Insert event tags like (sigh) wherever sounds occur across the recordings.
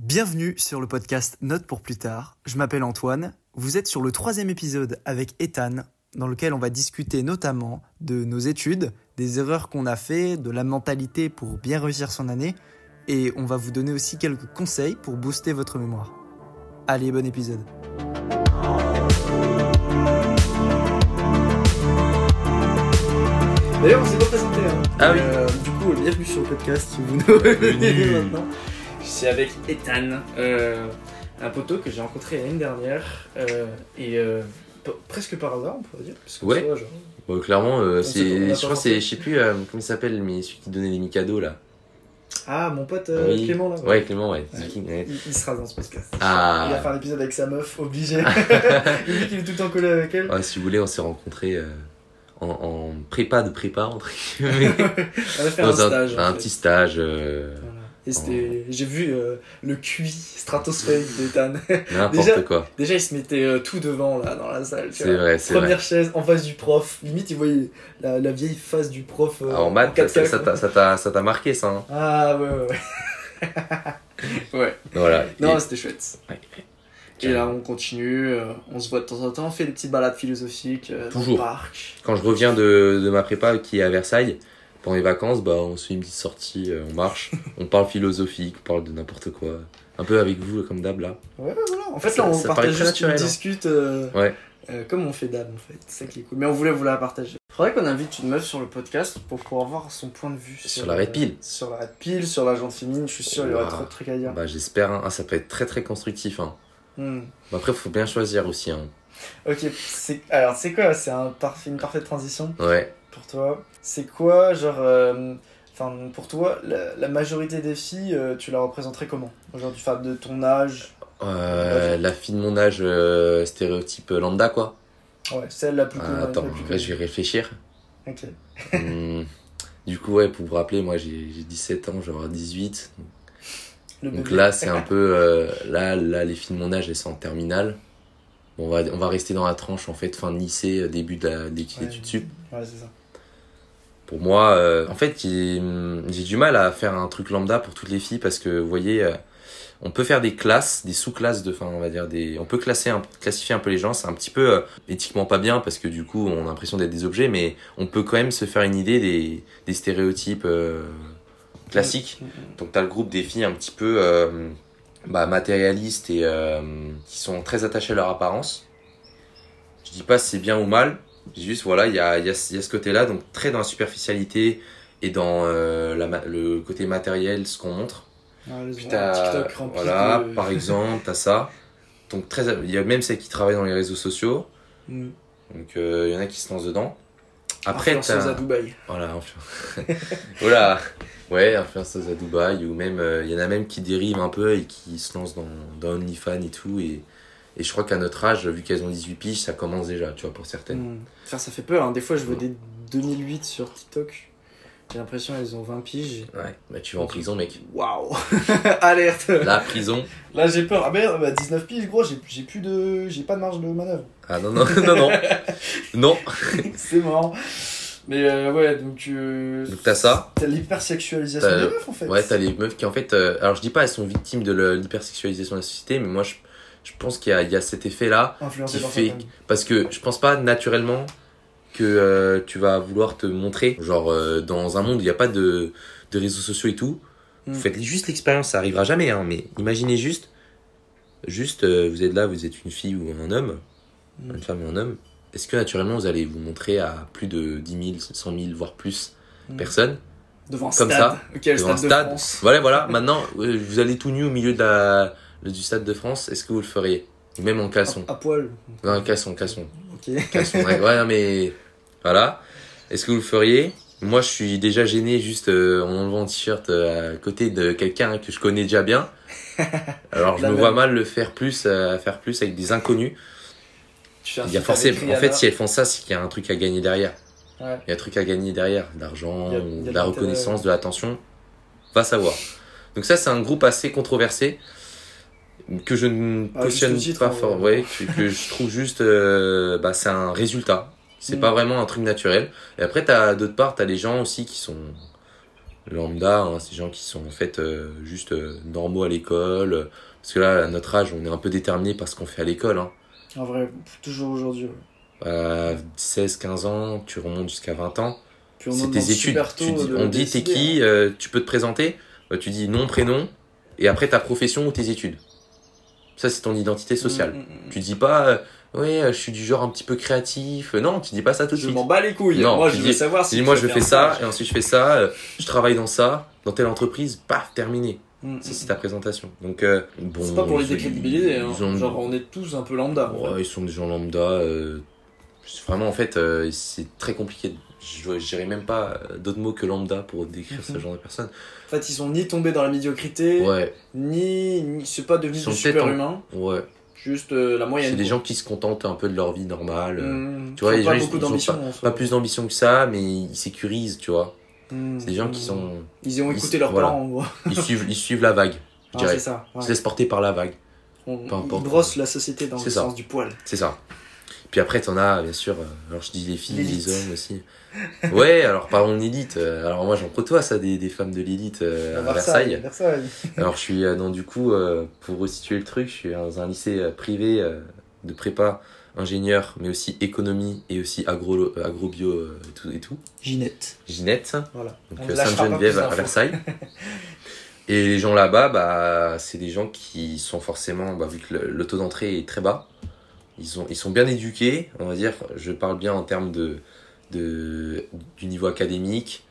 Bienvenue sur le podcast Note pour plus tard. Je m'appelle Antoine. Vous êtes sur le troisième épisode avec Ethan, dans lequel on va discuter notamment de nos études, des erreurs qu'on a fait, de la mentalité pour bien réussir son année, et on va vous donner aussi quelques conseils pour booster votre mémoire. Allez, bon épisode. D'ailleurs, on s'est pas présenté. Hein. Ah oui. Euh, du coup, bienvenue sur le podcast. Si vous nous revenez maintenant. Suis avec Ethan, euh, un poteau que j'ai rencontré l'année dernière euh, et euh, presque par hasard, on pourrait dire. Parce que Ouais. genre, clairement, c'est, je crois c'est, je sais plus comment il s'appelle, mais celui qui donnait les Mikado là. Ah, mon pote euh, Oui. Clément là. Ouais, Clément, ouais. Il, il sera dans ce podcast. Ah. Il va faire l'épisode avec sa meuf, obligé. (laughs) Qu'il est tout le temps collé avec elle. Si vous voulez, on s'est rencontrés euh, en, en prépa de prépa, entre guillemets. (laughs) On Dans un stage. un petit stage. euh, Voilà. Et c'était, j'ai vu euh, le QI stratosphérique d'Ethan. (laughs) Déjà- quoi. Déjà, il se mettait euh, tout devant là dans la salle. C'est vrai, c'est Première vrai. chaise en face du prof. Limite, il voyait la, la vieille face du prof. euh, Ah, en maths, 4K, ça, t'a, ça, t'a, ça t'a marqué ça. Hein. Ah ouais, ouais, ouais. ouais. (laughs) Voilà. Non, Et- c'était chouette. ouais. Et là, on continue. euh, on se voit de temps en temps. On fait des petites balades philosophiques euh, dans le Toujours. parc. Quand je reviens de, de ma prépa qui est à Versailles, pendant les vacances, bah, on se fait une petite sortie, euh, on marche, (laughs) on parle philosophique, on parle de n'importe quoi. Un peu avec vous, comme d'hab là. Ouais, voilà. En fait, Ça- là, on ça partage juste, on naturel, hein. discute euh, Ouais. euh, comme on fait d'hab, en fait. C'est ça qui est cool. Mais on voulait vous la partager. Faudrait qu'on invite une meuf sur le podcast pour pouvoir voir son point de vue Sur la red pill. Sur la red pill, sur la féminine. Je suis sûr, il y Ouah. trop de trucs à dire. Bah, j'espère, hein. Ah, ça peut être très très constructif. Hein. Hmm. Bah, après, faut bien choisir aussi. Hein. Ok, alors c'est quoi? C'est un une parfaite transition Ouais. Pour toi. C'est quoi, genre, euh, enfin pour toi, la, la majorité des filles, euh, tu la représenterais comment Aujourd'hui, enfin de ton âge, Euh, la fille de mon âge, stéréotype lambda, quoi. ouais, celle la plus commune. attends, plus je vais réfléchir. Ok. Hmm, du coup, ouais, pour vous rappeler, moi j'ai j'ai 17 ans, avoir 18. Le Donc bébé. là, c'est un peu. là, là, les filles de mon âge, elles sont en terminale. Bon, on, va, on va rester dans la tranche, en fait, fin de lycée, début de la- des Ouais. études sup. Ouais, c'est ça. Pour moi, euh, en fait, j'ai j'ai du mal à faire un truc lambda pour toutes les filles parce que, vous voyez, euh, on peut faire des classes, des sous-classes de, enfin, on va dire des, on peut classer, classifier un peu les gens. C'est un petit peu euh, éthiquement pas bien parce que du coup, on a l'impression d'être des objets, mais on peut quand même se faire une idée des, des stéréotypes euh, classiques. Donc, t'as le groupe des filles un petit peu euh, bah, matérialistes et qui sont très attachées à leur apparence. Je dis pas si c'est bien ou mal, Juste, voilà, il y a, y, a, y a ce côté-là, donc très dans la superficialité et dans euh, la, le côté matériel, ce qu'on montre. Les Puis TikTok voilà, de- par exemple, t'as ça. Donc très, il y a même celles qui travaillent dans les réseaux sociaux. Mm. Donc euh, il y en a qui se lancent dedans. Après, Influenceuse à Dubaï. voilà, (laughs) voilà, ouais, influenceuse à Dubaï ou même, euh, il y en a même qui dérivent un peu et qui se lancent dans, dans OnlyFans et tout. Et, et je crois qu'à notre âge, vu qu'elles ont 18 piges, ça commence déjà, tu vois, pour certaines. Mm. Enfin, ça fait peur. hein. Des fois, je vois des 2008 sur TikTok. J'ai l'impression qu'elles ont 20 piges. Ouais, bah tu vas en prison, mec. Waouh (laughs) Alerte La prison. Là, j'ai peur. Ah merde, bah, 19 piges, gros, j'ai j'ai plus de. J'ai pas de marge de manœuvre. Ah non, non, (laughs) non, non. Non. (laughs) C'est marrant. Mais euh, ouais, donc. Euh, Donc t'as ça. T'as l'hypersexualisation des meufs en fait. Ouais, t'as les meufs qui en fait. euh, alors je dis pas elles sont victimes de l'hypersexualisation de la société, mais moi je, je pense qu'il y a, il y a cet effet-là. Influencées qui par fait-. Parce que je pense pas naturellement que euh, tu vas vouloir te montrer. Genre euh, dans un monde où il n'y a pas de, de réseaux sociaux et tout. Mm. Vous faites juste l'expérience, ça arrivera jamais, hein, mais imaginez juste. Juste, euh, vous êtes là, vous êtes une fille ou un homme, Mm. une femme ou un homme. Est-ce que naturellement vous allez vous montrer à plus de 10 000, 100 000, voire plus Mm. personnes? Devant un comme stade. ça, Ok, le devant un stade de. Voilà, voilà. Maintenant, vous allez tout nu au milieu de la, du stade de France. Est-ce que vous le feriez? Même en caleçon. À, à poil. Non, un caleçon, caleçon. Ok. Caleçon, ouais, mais voilà. Est-ce que vous le feriez? Moi, je suis déjà gêné juste euh, en enlevant un t-shirt euh, à côté de quelqu'un que je connais déjà bien. (laughs) Alors, je me même. vois mal le faire plus, euh, faire plus avec des inconnus. Il y a forcément, en fait, si elles font ça, c'est qu'il y a un truc à gagner derrière. Ouais. Il y a un truc à gagner derrière, a de la reconnaissance, de l'attention. Va savoir. Donc ça, c'est un groupe assez controversé que je ne Ah, cautionne titre, pas en fort. Ouais, que, que je trouve juste, euh, bah, c'est un résultat. C'est Mm. pas vraiment un truc naturel. Et après, t'as d'autre part, t'as les gens aussi qui sont lambda, hein, des gens qui sont en fait euh, juste euh, normaux à l'école. Parce que là, à notre âge, on est un peu déterminé par ce qu'on fait à l'école. Hein. En vrai, toujours aujourd'hui. ouais. À 16, 15 ans, tu remontes jusqu'à 20 ans. C'est tes études. Tu dis- on dit t'es qui, hein. tu peux te présenter? Bah, tu dis nom, prénom, et après ta profession ou tes études. Ça, c'est ton identité sociale. Mm, mm, mm. Tu dis pas, euh, ouais, euh, je suis du genre un petit peu créatif. Euh, Non, tu dis pas ça tout de Je suite. m'en bats les couilles. Non, moi, je dis- veux savoir si dis, moi, je fais ça, et ensuite je fais ça, je travaille dans ça, dans telle entreprise, paf, terminé. Mm, Ça, mm. c'est ta présentation. Donc, euh, bon. C'est pas pour les décrédibiliser. Hein. ont- Genre, on est tous un peu lambda. Ouais, ils sont des gens lambda. euh, vraiment, en fait, euh, c'est très compliqué. Je dirais même pas euh, d'autres mots que lambda pour décrire ce Mhm. genre de personnes. En fait, ils sont ni tombés dans la médiocrité, Ouais, ni, ni c'est pas devenu Ils sont des peut-être super en- humains. ouais. Juste euh, la moyenne. C'est des gens qui se contentent un peu de leur vie normale. Mm. tu vois, Ils ont pas gens, ils- beaucoup ils d'ambition. Pas plus d'ambition que ça, mais ils sécurisent, tu vois. Mm. C'est des gens qui sont. Ils ont ils- écouté leurs voilà. parents, en gros. Ils suivent, ils suivent la vague, je Ah, dirais. c'est ça. Ils se laissent porter par la vague. On, peu on importe. brosse la société dans le ça. sens du poil. C'est ça. Puis après, t'en as, bien sûr, euh, alors je dis les filles, les hommes aussi. Ouais, alors parlons de l'élite. euh, Alors moi, j'en côtoie ça, des, des femmes de l'élite euh, à Versailles. Versailles. Alors je suis, euh, donc du coup, euh, pour resituer le truc, je suis dans un lycée euh, privé euh, de prépa, ingénieur, mais aussi économie et aussi agro, euh, agrobio euh, et tout. Et tout. Ginette. Ginette, Voilà. donc euh, Sainte-Geneviève à. Versailles. (laughs) Et les gens là-bas, bah, c'est des gens qui sont forcément, bah, vu que le, le taux d'entrée est très bas, ils, ont, ils sont bien éduqués, on va dire. Je parle bien en termes de, de, du niveau académique,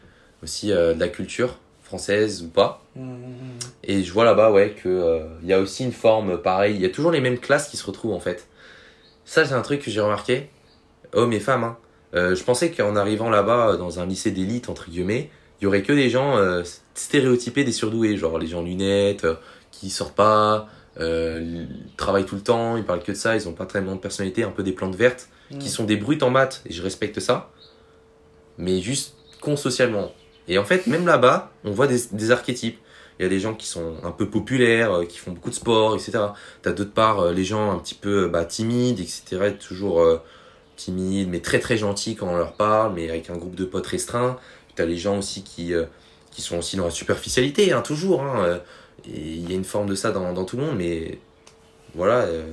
aussi euh, de la culture française ou pas. Mm, Et je vois là-bas, ouais, que euh, y a aussi une forme pareille. Il y a toujours les mêmes classes qui se retrouvent en fait. Ça, c'est un truc que j'ai remarqué, hommes et femmes. Hein. Euh, je pensais qu'en arrivant là-bas, euh, dans un lycée d'élite, entre guillemets, il y aurait que des gens stéréotypés des surdoués, genre les gens lunettes, qui sortent pas, euh, travaillent tout le temps, ils parlent que de ça, ils ont pas tellement de personnalité, un peu des plantes vertes, qui sont des brutes en maths, et je respecte ça, mais juste con socialement. Et en fait, même là-bas, on voit des, des archétypes. Il y a des gens qui sont un peu populaires, euh, qui font beaucoup de sport, etc. T'as d'autre part euh, les gens un petit peu bah, timides, etc. Toujours euh, timides, mais très très gentils quand on leur parle, mais avec un groupe de potes restreint. T'as les gens aussi qui, euh, qui sont aussi dans la superficialité, hein, toujours. Hein, il y a une forme de ça dans, dans tout le monde, mais voilà, euh,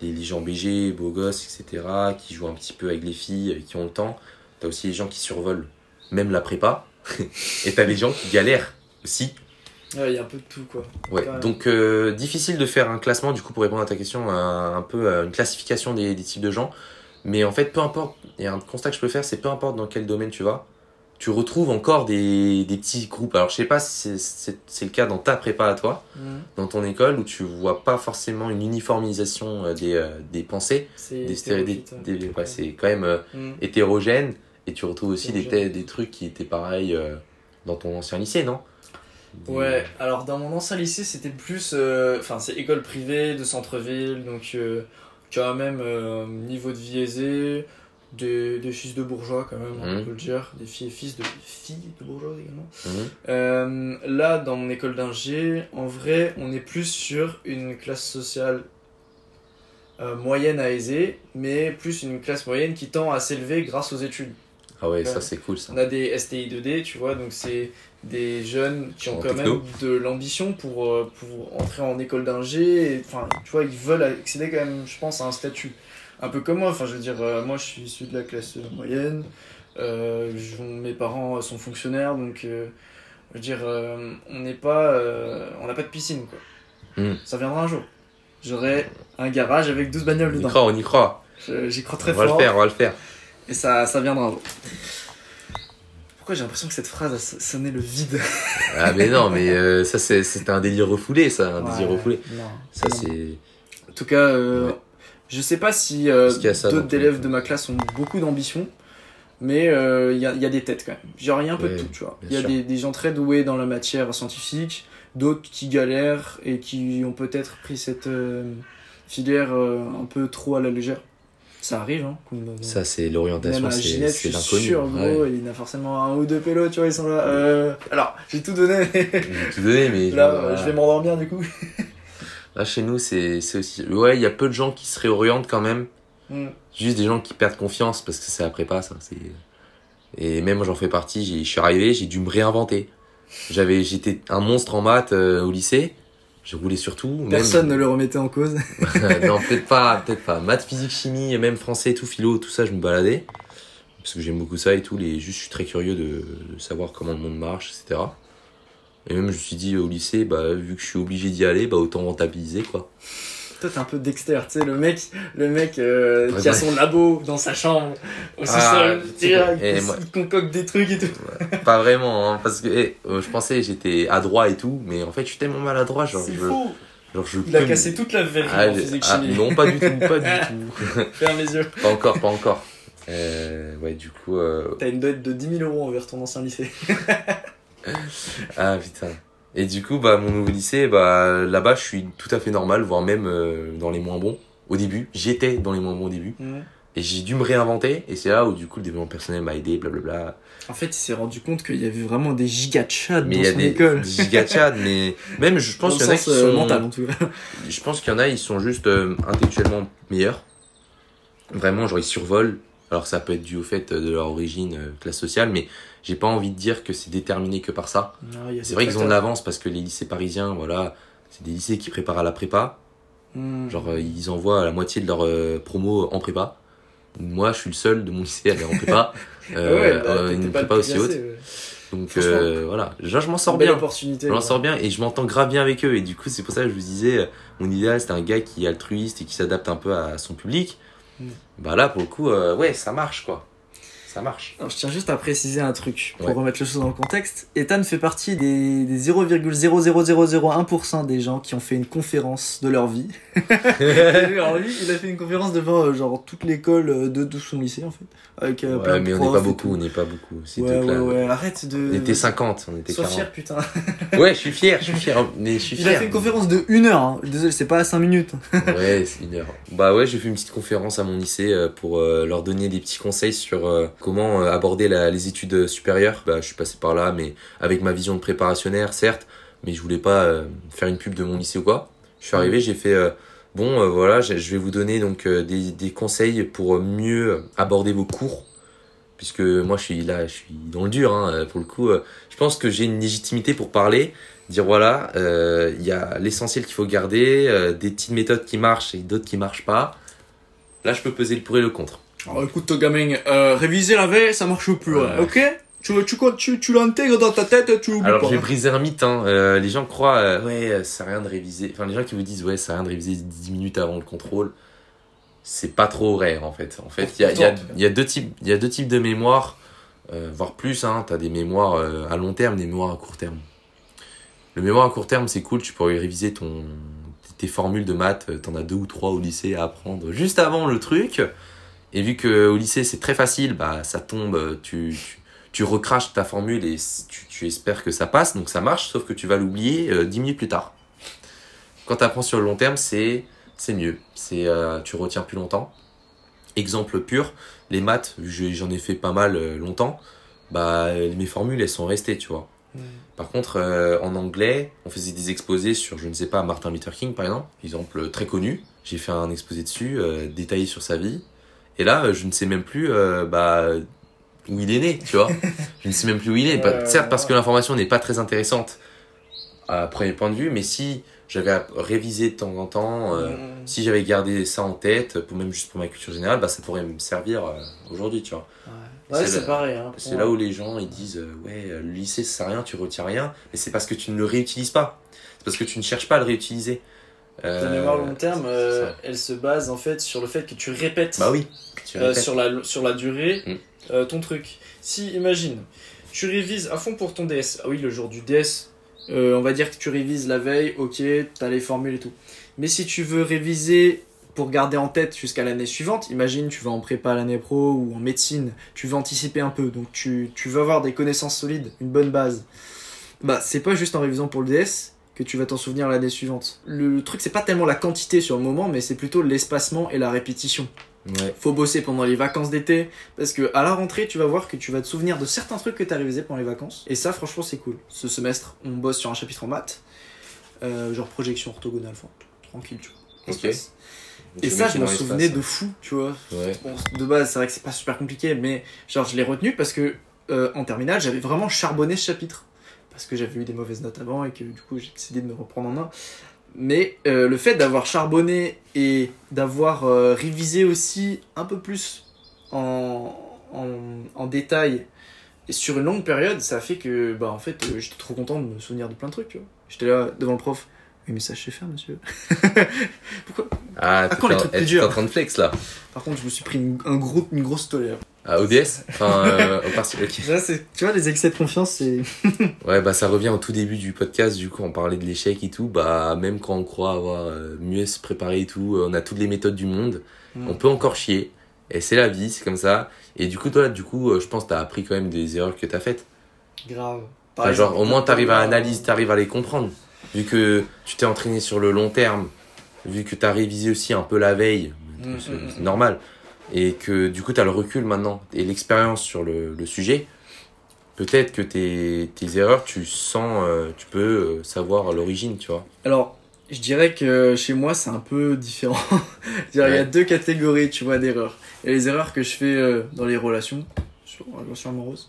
les, les gens BG, beaux gosses, etc., qui jouent un petit peu avec les filles, euh, qui ont le temps. T'as aussi les gens qui survolent même la prépa. (laughs) et t'as les gens qui galèrent aussi. Ouais, il y a un peu de tout, quoi. Ouais. Ouais. Donc euh, difficile de faire un classement, du coup, pour répondre à ta question, un, un peu euh, une classification des, des types de gens. Mais en fait, peu importe, et un constat que je peux faire, c'est peu importe dans quel domaine tu vas, tu retrouves encore des, des petits groupes. Alors je sais pas si c'est- le cas dans ta prépa à toi, Mm. dans ton école, où tu vois pas forcément une uniformisation euh, des, euh, des pensées, C'est ouais. ouais, quand même euh, Mm. hétérogène, et tu retrouves aussi des, des trucs qui étaient pareils euh, dans ton ancien lycée, non? Ouais, alors dans mon ancien lycée, c'était plus. euh, Enfin, c'est école privée de centre-ville, donc quand même niveau de vie aisé, des, des fils de bourgeois quand même, on Mhm. peut le dire, des filles et fils de filles de bourgeois également. Mhm. Euh, là, dans mon école d'ingé, en vrai, on est plus sur une classe sociale euh, moyenne à aisée, mais plus une classe moyenne qui tend à s'élever grâce aux études. Ah ouais, ça Ouais. c'est cool ça. On a des STI 2D, tu vois, donc c'est des jeunes qui ont En quand techno. même de l'ambition pour, euh, pour entrer en école d'ingé. Enfin, tu vois, ils veulent accéder quand même, je pense, à un statut. Un peu comme moi, enfin, je veux dire, euh, moi je suis issu de la classe moyenne, euh, je- mes parents sont fonctionnaires, donc euh, je veux dire, euh, on n'est pas. euh, on n'a pas de piscine, quoi. Hmm. Ça viendra un jour. J'aurai un garage avec 12 bagnoles On y dedans. croit, on y croit. J'y crois très on va fort. le faire, on va le faire. Et ça, ça viendra un jour. Pourquoi j'ai l'impression que cette phrase a so- sonné le vide (laughs) Ah mais non, mais euh, ça c'est un délire refoulé, ça, un Ouais, refoulé. Non. Ça c'est. En tout cas, euh, Ouais. Je sais pas si euh, d'autres élèves de ma classe ont beaucoup d'ambition, mais euh, il y, a, il y a des têtes quand même. Genre, il y a un peu Ouais, de tout, tu vois. Il y a des, des gens très doués dans la matière scientifique, d'autres qui galèrent et qui ont peut-être pris cette euh, filière euh, un peu trop à la légère. Ça arrive, hein. Ça c'est l'orientation, c'est Ginette, je suis l'inconnu. sûr, gros, Ouais. il y en a forcément un ou deux pélos, tu vois, ils sont là. Euh, Alors, j'ai tout donné. J'ai tout donné, mais là, genre, euh, je voilà. vais m'endormir du coup. Là chez nous c'est c'est aussi. Ouais, il y a peu de gens qui se réorientent quand même. Hmm. Juste des gens qui perdent confiance parce que c'est la prépa, ça. C'est. Et même moi j'en fais partie. j'ai- Je suis arrivé, j'ai dû me réinventer. J'avais, j'étais un monstre en maths euh, au lycée. Je roulais sur tout. même- Personne ne le remettait en cause. (laughs) non, peut-être pas, peut-être pas. Maths, physique, chimie, et même français, tout philo, tout ça, je me baladais. Parce que j'aime beaucoup ça et tout. Les, juste, je suis très curieux de, de savoir comment le monde marche, etc. Et même, je me suis dit au lycée, bah, vu que je suis obligé d'y aller, bah, autant rentabiliser, quoi. Toi, t'es un peu Dexter, tu sais, le mec, le mec euh, Ouais, qui a son labo dans sa chambre, au Ah, sous-sol, il, moi- il concocte des trucs et tout. pas vraiment, hein, parce que eh, euh, je pensais j'étais adroit et tout, mais en fait, je suis tellement maladroit, genre, C'est je, faux. genre, je Il a cassé toute la verrine Ah, en physique ah, chimie. non, pas du tout, pas du (laughs) tout. Ferme les yeux. pas encore, pas encore. Euh, ouais, du coup, euh, T'as une dette de 10 000 euros envers ton ancien lycée. (laughs) Ah putain. Et du coup, bah, mon nouveau lycée, bah, là-bas, je suis tout à fait normal, voire même euh, dans les moins bons. Au début, j'étais dans les moins bons au début. Et j'ai dû me réinventer. Et c'est là où, du coup, le développement personnel m'a aidé, blablabla. En fait, il s'est rendu compte qu'il y avait vraiment des Mais dans il y a son des, école. des giga mais même, je pense qu'il y en a qui euh, sont. mental, en tout cas. Je pense qu'il y en a, ils sont juste euh, intellectuellement meilleurs. Vraiment, genre, ils survolent. Alors, ça peut être dû au fait de leur origine, euh, classe sociale, mais j'ai pas envie de dire que c'est déterminé que par ça. C'est vrai qu'ils ont de l'avance parce que les lycées parisiens, voilà, c'est des lycées qui préparent à la prépa. Hmm. Genre, euh, ils envoient la moitié de leur euh, promo en prépa. Moi, je suis le seul de mon lycée à aller en prépa. (laughs) Euh, Ouais, bah, une prépa aussi haute. ouais. Donc, euh, voilà. Déjà, je m'en sors bien. opportunité. Je m'en sors bien et je m'entends grave bien avec eux. Et du coup, c'est pour ça que je vous disais, mon idéal, c'est un gars qui est altruiste et qui s'adapte un peu à son public. Bah là, pour le coup, euh, ouais, ça marche, quoi. Ça marche. Je tiens juste à préciser un truc pour Ouais. remettre les choses dans le contexte. Ethan fait partie des, des 0,00001% des gens qui ont fait une conférence de leur vie. (laughs) Alors lui, il a fait une conférence devant euh, genre toute l'école euh, de, de son lycée en fait. Avec, euh, plein Ouais, de mais on n'est pas beaucoup, on n'est pas beaucoup. C'est Ouais, ouais, ouais, arrête de. On était 50, on était Sois 40. fier, putain. (laughs) Ouais, je suis fier, je suis fier. Mais je suis Il fier. a fait une conférence de 1 heure, hein. désolé, c'est pas à 5 minutes. (laughs) Ouais, c'est une heure. Bah ouais, j'ai fait une petite conférence à mon lycée euh, pour euh, leur donner des petits conseils sur comment euh, aborder la- les études supérieures. Bah, je suis passé par là, mais avec ma vision de préparationnaire, certes, mais je voulais pas euh, faire une pub de mon lycée ou quoi. Je suis arrivé, j'ai fait euh, bon, euh, voilà, je vais vous donner donc des, des conseils pour mieux aborder vos cours. Puisque moi, je suis là, je suis dans le dur, hein, pour le coup. je pense que j'ai une légitimité pour parler dire voilà, il y a l'essentiel qu'il faut garder, des petites méthodes qui marchent et d'autres qui marchent pas. Là, je peux peser le pour et le contre. Alors écoute, gamin, euh, réviser la veille, ça marche plus, Ouais. ok? Tu, tu, tu, tu l'intègres dans ta tête, tu l'oublies Alors, pas. je vais briser un mythe. Hein. Euh, les gens croient, euh, ouais, ça rien de réviser. Enfin, les gens qui vous disent, ouais, ça sert à rien de réviser 10 minutes avant le contrôle, c'est pas trop vrai, en fait. En fait, il y a, il y, a, il y, a deux types- il y a deux types de mémoires, euh, voire plus. Hein. Tu as des mémoires à long terme, des mémoires à court terme. Le mémoire à court terme, c'est cool, tu pourrais réviser ton, tes formules de maths, t'en as deux ou trois au lycée à apprendre juste avant le truc. Et vu que au lycée c'est très facile, bah ça tombe, tu, tu, tu recraches ta formule et tu, tu espères que ça passe, donc ça marche, sauf que tu vas l'oublier euh, 10 minutes plus tard. Quand tu apprends sur le long terme, c'est c'est mieux, c'est euh, tu retiens plus longtemps. Exemple pur, les maths, j'en ai fait pas mal euh, longtemps, bah mes formules elles sont restées, tu vois. Par contre, euh, en anglais, on faisait des exposés sur, je ne sais pas, Martin Luther King par exemple, exemple très connu. J'ai fait un exposé dessus, détaillé sur sa vie. Et là, euh, je ne sais même plus euh, bah, où il est né, tu vois. (laughs) je ne sais même plus où il est. Bah, Ouais, certes, parce que l'information n'est pas très intéressante à premier point de vue, mais si j'avais à réviser de temps en temps, euh, Mm. si j'avais gardé ça en tête, pour même juste pour ma culture générale, bah, ça pourrait me servir euh, aujourd'hui, tu vois. Ouais, ouais c'est c'est le- pareil. Hein. C'est là où les gens ils disent euh, ouais euh, le lycée ça sert à rien tu retiens rien mais c'est parce que tu ne le réutilises pas c'est parce que tu ne cherches pas à le réutiliser Ta Euh, mémoire long terme, euh, elle se base en fait sur le fait que tu répètes bah oui tu euh, répètes. sur, la, sur la durée Mm. ton truc. Si, imagine, tu révises à fond pour ton DS. Ah oui, le jour du DS, euh, on va dire que tu révises la veille, ok, t'as les formules et tout. Mais si tu veux réviser pour garder en tête jusqu'à l'année suivante, imagine tu vas en prépa l'année pro ou en médecine, tu veux anticiper un peu, donc tu, tu veux avoir des connaissances solides, une bonne base. Bah, c'est pas juste en révisant pour le DS que tu vas t'en souvenir l'année suivante. Le truc, c'est pas tellement la quantité sur le moment, mais c'est plutôt l'espacement et la répétition. Ouais. Faut bosser pendant les vacances d'été parce que à la rentrée tu vas voir que tu vas te souvenir de certains trucs que tu as révisés pendant les vacances. Et ça franchement c'est cool. Ce semestre on bosse sur un chapitre en maths euh, genre projection orthogonale enfin, tranquille tu vois. Et ça je m'en souvenais de fou tu vois. Ouais. Bon, de base c'est vrai que c'est pas super compliqué mais genre je l'ai retenu parce que euh, en terminale j'avais vraiment charbonné ce chapitre parce que j'avais eu des mauvaises notes avant et que du coup j'ai décidé de me reprendre en main. Mais euh, le fait d'avoir charbonné et d'avoir euh, révisé aussi un peu plus en, en, en détail et sur une longue période, ça a fait que bah, en fait, euh, j'étais trop content de me souvenir de plein de trucs. J'étais là devant le prof. Oui, mais ça, je sais faire, monsieur. (laughs) Pourquoi? Ah, quand les trucs plus t'es durs en train de flex là. Par contre, je me suis pris une, un gros, une grosse tolère. Ah, ODS Enfin, euh, au parti. ok. Là, tu vois, les excès de confiance, c'est. (laughs) Ouais, bah ça revient au tout début du podcast, du coup on parlait de l'échec et tout, bah même quand on croit avoir euh, mieux se préparer et tout, euh, on a toutes les méthodes du monde, Mm. on peut encore chier, et c'est la vie, c'est comme ça. Et du coup toi, du coup, je pense que t'as appris quand même des erreurs que t'as faites. Grave. Enfin, genre au moins t'arrives à analyser, t'arrives à les comprendre. Vu que tu t'es entraîné sur le long terme, vu que t'as révisé aussi un peu la veille, c'est mm, c'est mm. normal. Et que du coup t'as le recul maintenant et l'expérience sur le, le sujet. Peut-être que tes, tes erreurs, tu sens, euh, tu peux euh, savoir l'origine, tu vois. Alors, je dirais que chez moi, c'est un peu différent. (laughs) Il y a deux catégories, tu vois, d'erreurs. Il y a les erreurs que je fais euh, dans les relations, sur les relations amoureuses,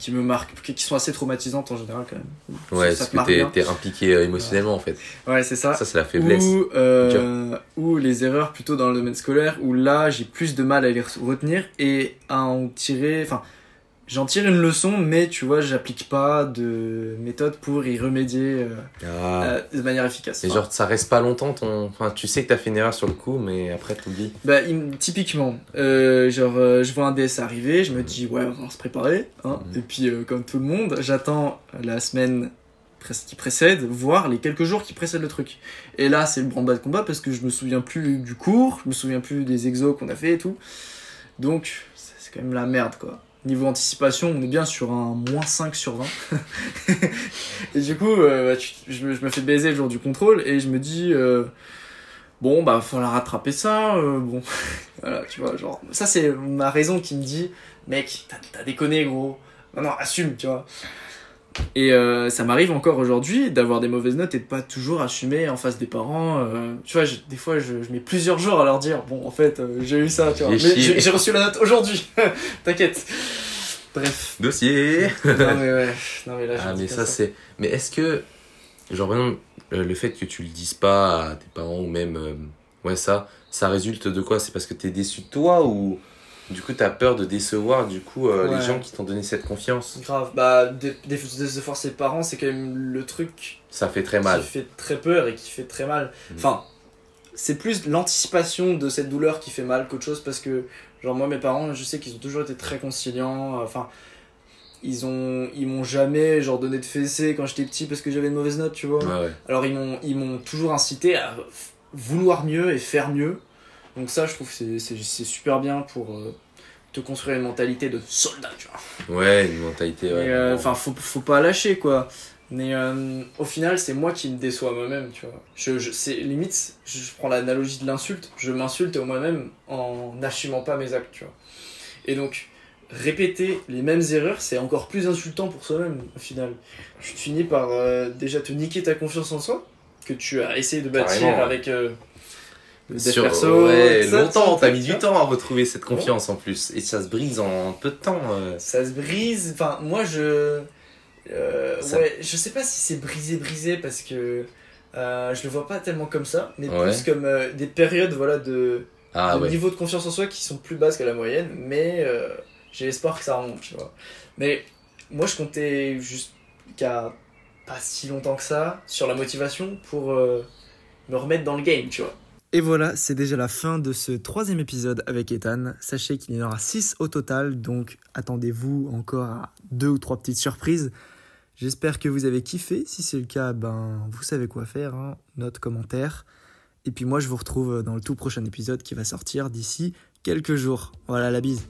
qui me marquent, qui sont assez traumatisantes en général quand même. Ouais, parce que t'es impliqué euh, émotionnellement en fait. Ouais, c'est ça. Ça, c'est la faiblesse. Ou, euh, ou les erreurs plutôt dans le domaine scolaire où là j'ai plus de mal à les retenir et à en tirer enfin j'en tire une leçon mais tu vois j'applique pas de méthode pour y remédier euh, Ah. euh, de manière efficace Enfin, genre, ça reste pas longtemps, ton... enfin, tu sais que t'as fait une erreur sur le coup, mais après t'oublies. bah, il- typiquement euh, genre je vois un DS arriver je me dis ouais on va se préparer hein. Mhm. et puis comme tout le monde j'attends la semaine qui précède voire les quelques jours qui précèdent le truc Et là, c'est le branle-bas de combat parce que je me souviens plus du cours, je me souviens plus des exos qu'on a fait et tout. Donc, c'est quand même la merde, quoi. Niveau anticipation, on est bien sur un moins 5 sur 20. (laughs) et du coup, euh, bah, je, me, je me fais baiser le jour du contrôle et je me dis, euh, bon, bah, faut la rattraper ça. euh, bon, (laughs) voilà, tu vois, genre, ça, c'est ma raison qui me dit, mec, t'as déconné, gros. Non, non, assume, tu vois. Et euh, ça m'arrive encore aujourd'hui d'avoir des mauvaises notes et de pas toujours assumer en face des parents. tu vois, je- des fois, je, je mets plusieurs jours à leur dire Bon, en fait, j'ai eu ça, tu vois. Mais j'ai reçu la note aujourd'hui. (laughs) T'inquiète. Bref. Dossier non, mais ouais. Non, mais là, je Ah, mais ça, c'est. Mais est-ce que. Genre, par exemple, euh, le fait que tu le dises pas à tes parents ou même. euh, Ouais, ça, ça résulte de quoi? C'est parce que t'es déçu de toi ou. Du coup, t'as peur de décevoir, du coup, euh, Ouais. les gens qui t'ont donné cette confiance? Grave. Bah, des forcer parents, c'est quand même le truc Ça fait très mal. qui fait très peur et qui fait très mal. Mm. Enfin, c'est plus l'anticipation de cette douleur qui fait mal qu'autre chose parce que, genre, moi, mes parents, je sais qu'ils ont toujours été très conciliants. Enfin, ils ont ils m'ont jamais genre donné de fessée quand j'étais petit parce que j'avais une mauvaise note, tu vois. Ouais. Alors ils m'ont ils m'ont toujours incité à vouloir mieux et faire mieux. Donc ça, je trouve c'est c'est super bien pour euh, te construire une mentalité de soldat, tu vois. Ouais, une mentalité. Ouais. Euh, Enfin, faut, faut pas lâcher, quoi. Mais euh, au final, c'est moi qui me déçois moi-même, tu vois. Je, je, c'est limite, je, prends l'analogie de l'insulte, je m'insulte moi-même en n'assumant pas mes actes, tu vois. Et donc, répéter les mêmes erreurs, c'est encore plus insultant pour soi-même, au final. Tu finis par euh, déjà te niquer ta confiance en soi, que tu as essayé de bâtir Carrément. avec euh, dev Sur, perso. ouais, ça, longtemps, t'as mis du temps à retrouver cette confiance en plus. Et ça se brise en peu de temps. euh. ça se brise. Enfin, moi, je. Euh, Ça- Ouais, je sais pas si c'est brisé, brisé parce que euh, je le vois pas tellement comme ça, mais Ouais. plus comme euh, des périodes voilà, de, Ah de ouais. niveau de confiance en soi qui sont plus basses que la moyenne, mais euh, j'ai espoir que ça remonte, tu vois. Mais moi, je comptais jusqu'à pas si longtemps que ça sur la motivation pour me remettre dans le game, tu vois. Et voilà, c'est déjà la fin de ce troisième épisode avec Ethan. Sachez qu'il y en aura 6 au total, donc attendez-vous encore à deux ou trois petites surprises. J'espère que vous avez kiffé. Si c'est le cas, ben vous savez quoi faire. hein. Note, commentaire. Et puis moi, je vous retrouve dans le tout prochain épisode qui va sortir d'ici quelques jours. Voilà la bise.